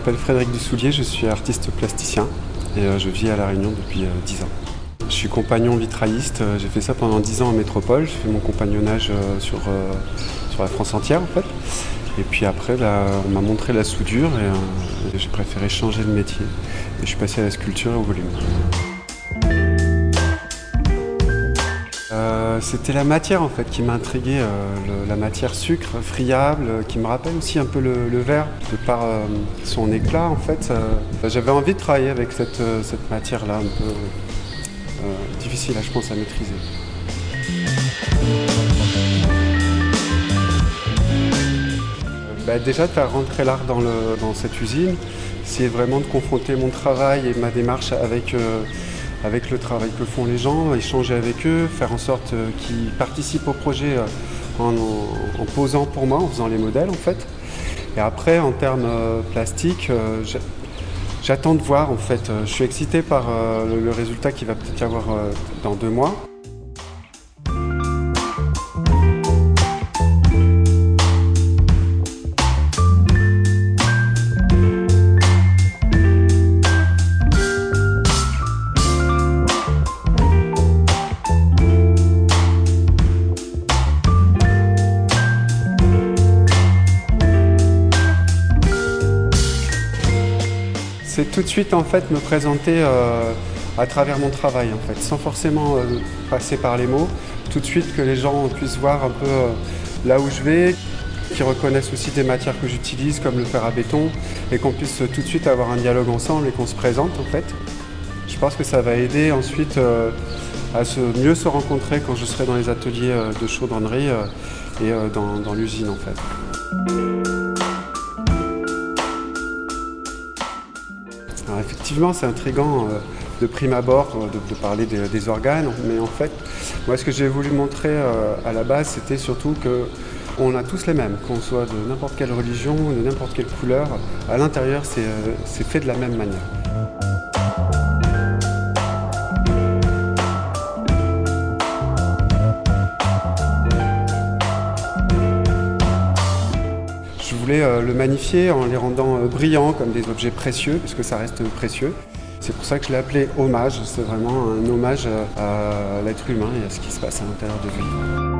Je m'appelle Frédéric Dussoulier, je suis artiste plasticien et euh, je vis à La Réunion depuis 10 ans. Je suis compagnon vitrailliste, j'ai fait ça pendant 10 ans en métropole, j'ai fait mon compagnonnage sur, sur la France entière en fait. Et puis après, on m'a montré la soudure et j'ai préféré changer de métier. Et je suis passé à la sculpture et au volume. C'était la matière en fait qui m'a intrigué, euh, la matière sucre, friable, euh, qui me rappelle aussi un peu le, verre, de par euh, son éclat en fait. J'avais envie de travailler avec cette, matière-là, un peu difficile je pense à maîtriser. Bah, déjà de faire rentrer l'art dans, cette usine, c'est vraiment de confronter mon travail et ma démarche avec avec le travail que font les gens, échanger avec eux, faire en sorte euh, qu'ils participent au projet euh, en, posant pour moi, en faisant les modèles en fait. Et après, en termes euh, plastiques, j'attends de voir en fait. Je suis excité par le résultat qui va peut-être y avoir dans deux mois. C'est tout de suite en fait me présenter euh, à travers mon travail en fait, sans forcément euh, passer par les mots. Tout de suite que les gens puissent voir un peu euh, là où je vais, qu'ils reconnaissent aussi des matières que j'utilise comme le fer à béton et qu'on puisse tout de suite avoir un dialogue ensemble et qu'on se présente en fait. Je pense que ça va aider ensuite à mieux se rencontrer quand je serai dans les ateliers de chaudronnerie et dans l'usine en fait. Effectivement, c'est intriguant euh, de prime abord euh, de, parler des, organes, mais en fait, moi, ce que j'ai voulu montrer euh, à la base, c'était surtout que on a tous les mêmes, qu'on soit de n'importe quelle religion, de n'importe quelle couleur. À l'intérieur, c'est fait de la même manière. Euh, le magnifier en les rendant euh, brillants comme des objets précieux, puisque ça reste précieux. C'est pour ça que je l'ai appelé hommage. C'est vraiment un hommage à l'être humain et à ce qui se passe à l'intérieur de lui.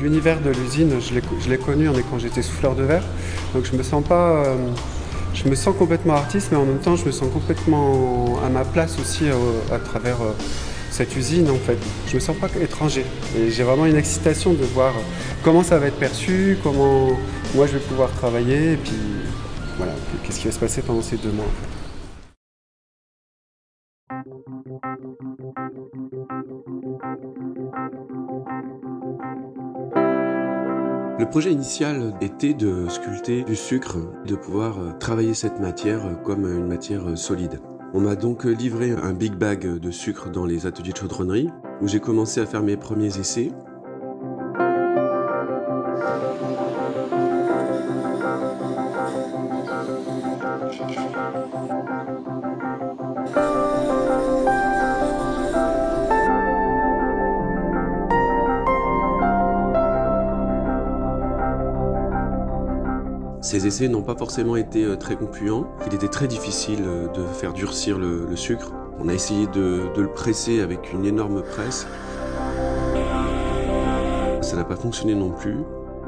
L'univers de l'usine, je l'ai connu quand j'étais souffleur de verre, donc je me sens pas euh, je me sens complètement artiste, mais en même temps, je me sens complètement à ma place aussi euh, à travers euh, cette usine en fait. Je me sens pas étranger j'ai vraiment une excitation de voir comment ça va être perçu, comment moi je vais pouvoir travailler et puis voilà, qu'est-ce qui va se passer pendant ces deux mois. Le projet initial était de sculpter du sucre, de pouvoir euh, travailler cette matière comme une matière euh, solide. On m'a donc livré un big bag de sucre dans les ateliers de chaudronnerie où j'ai commencé à faire mes premiers essais Ces essais n'ont pas forcément été euh, très concluants. Il était très difficile euh, de faire durcir le, sucre. On a essayé de, le presser avec une énorme presse. Ça n'a pas fonctionné non plus.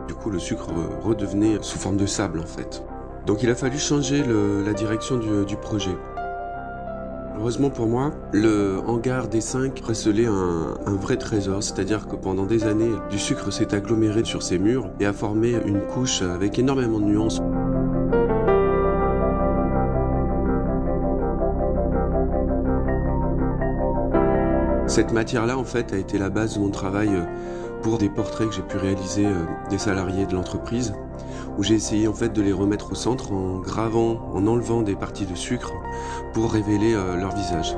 Du coup, le sucre euh, redevenait sous forme de sable en fait. Donc il a fallu changer la direction du projet. Heureusement pour moi, le hangar des 5 recelait un, un vrai trésor, c'est-à-dire que pendant des années, du sucre s'est aggloméré sur ses murs et a formé une couche avec énormément de nuances. Cette matière-là, en fait, a été la base de mon travail euh, pour des portraits que j'ai pu réaliser euh, des salariés de l'entreprise, où j'ai essayé en fait de les remettre au centre en gravant, en enlevant des parties de sucre pour révéler euh, leur visage.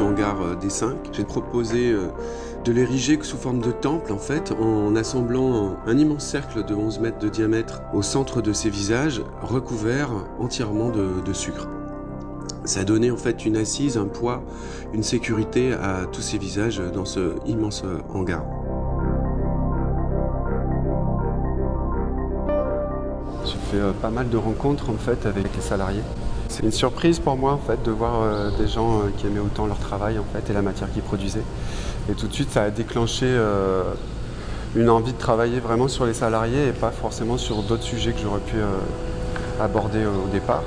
Hangar des 5. J'ai proposé euh, de l'ériger sous forme de temple en fait en assemblant un immense cercle de 11 mètres de diamètre au centre de ces visages recouverts entièrement de, sucre. Ça donné en fait une assise, un poids, une sécurité à tous ces visages dans ce immense hangar. J'ai fait euh, pas mal de rencontres avec les salariés. C'est une surprise pour moi en fait de voir euh, des gens euh, qui aimaient autant leur travail en fait et la matière qu'ils produisaient. Et tout de suite ça a déclenché une envie de travailler vraiment sur les salariés et pas forcément sur d'autres sujets que j'aurais pu aborder au départ.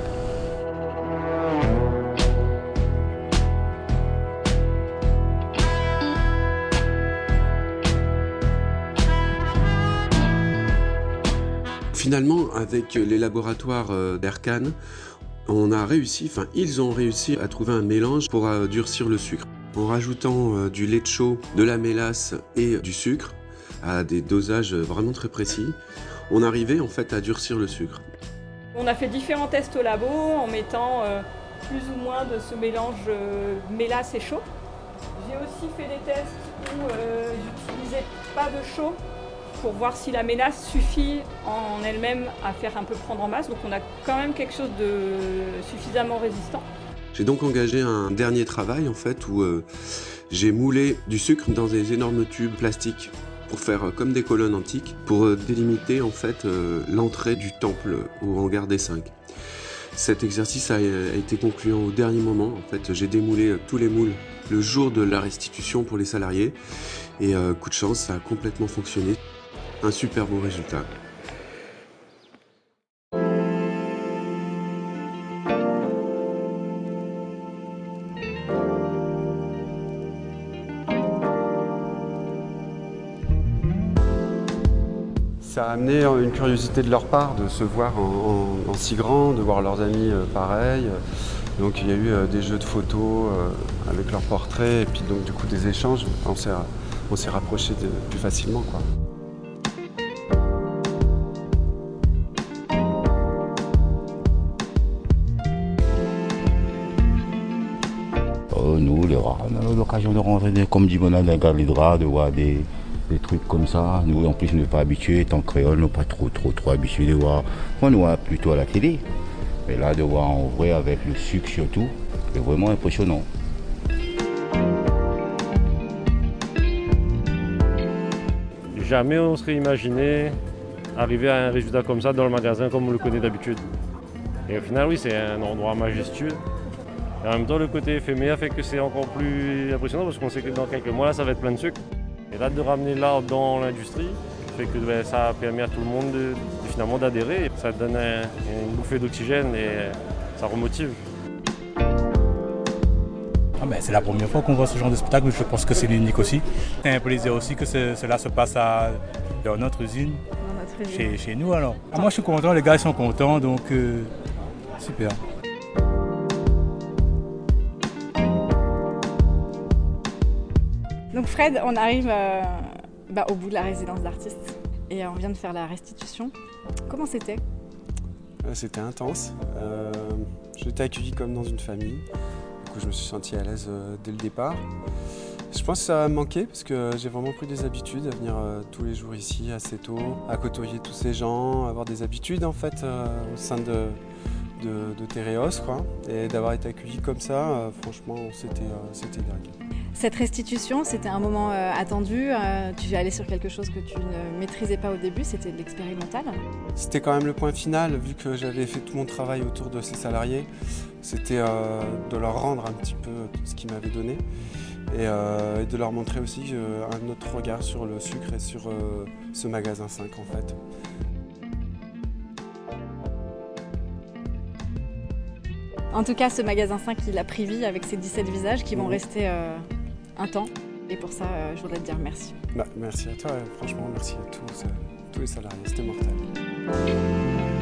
Finalement, avec les laboratoires euh, d'Erkan, on a réussi, enfin ils ont réussi à trouver un mélange pour euh, durcir le sucre. En rajoutant euh, du lait de chaud, de la mélasse et du sucre à des dosages vraiment très précis, on arrivait en fait à durcir le sucre. On a fait différents tests au labo en mettant plus ou moins de ce mélange mélasse et chaud. J'ai aussi fait des tests où j'utilisais pas de chaud pour voir si la mélasse suffit en elle-même à faire un peu prendre en masse. Donc on a quand même quelque chose de suffisamment résistant. J'ai donc engagé un dernier travail en fait où euh, j'ai moulé du sucre dans des énormes tubes plastiques pour faire euh, comme des colonnes antiques pour euh, délimiter en fait l'entrée du temple au hangar des 5. Cet exercice a, été concluant au dernier moment. En fait, j'ai démoulé tous les moules le jour de la restitution pour les salariés et coup de chance, ça a complètement fonctionné un super beau résultat. Ça a amené une curiosité de leur part de se voir en, si grand, de voir leurs amis euh, pareils. Donc il y a eu euh, des jeux de photos euh, avec leurs portraits et puis donc du coup des échanges. On s'est rapprochés plus facilement. Quoi. Nous, les rares, on a l'occasion de rentrer, comme dit Bonal, dans les de voir des, trucs comme ça. Nous, en plus, nous pas habitués, étant créole, nous pas trop, trop, trop habitués de voir. On nous voit plutôt à la télé. Mais là, de voir en vrai avec le sucre surtout, c'est vraiment impressionnant. Jamais on serait imaginé arriver à un résultat comme ça dans le magasin comme on le connaît d'habitude. Et au final, oui, c'est un endroit majestueux. Et en même temps, le côté éphémère fait que c'est encore plus impressionnant parce qu'on sait que dans quelques mois, là, ça va être plein de sucre. Et là, de ramener l'art dans l'industrie fait que ben, ça permet à tout le monde de, finalement d'adhérer. Ça donne une bouffée d'oxygène et ça remotive. Ah ben, c'est la première fois qu'on voit ce genre de spectacle, je pense que c'est l'unique aussi. C'est un plaisir aussi que cela se passe dans notre usine, chez, nous alors. Ah, moi je suis content, les gars sont contents, donc euh, super. Donc Fred, on arrive euh, bah, au bout de la résidence d'artiste et on vient de faire la restitution. Comment c'était? Euh, C'était intense. Euh, J'étais accueilli comme dans une famille. Du coup, je me suis senti à l'aise dès le départ. Je pense que ça a manqué parce que j'ai vraiment pris des habitudes à venir tous les jours ici assez tôt, à côtoyer tous ces gens, avoir des habitudes en fait au sein de, de, quoi. Et d'avoir été accueilli comme ça, franchement, c'était dingue. Cette restitution, c'était un moment euh, attendu. Euh, tu es allé sur quelque chose que tu ne maîtrisais pas au début, c'était de l'expérimental. C'était quand même le point final, vu que j'avais fait tout mon travail autour de ces salariés. C'était euh, de leur rendre un petit peu ce qu'ils m'avaient donné et, de leur montrer aussi un autre regard sur le sucre et sur ce magasin 5 en fait. En tout cas, ce magasin 5, il a pris vie avec ses 17 visages qui vont rester un temps. Et pour ça, euh, je voudrais te dire merci. Bah, merci à toi, franchement, merci à tous, euh, tous les salariés, c'était mortel.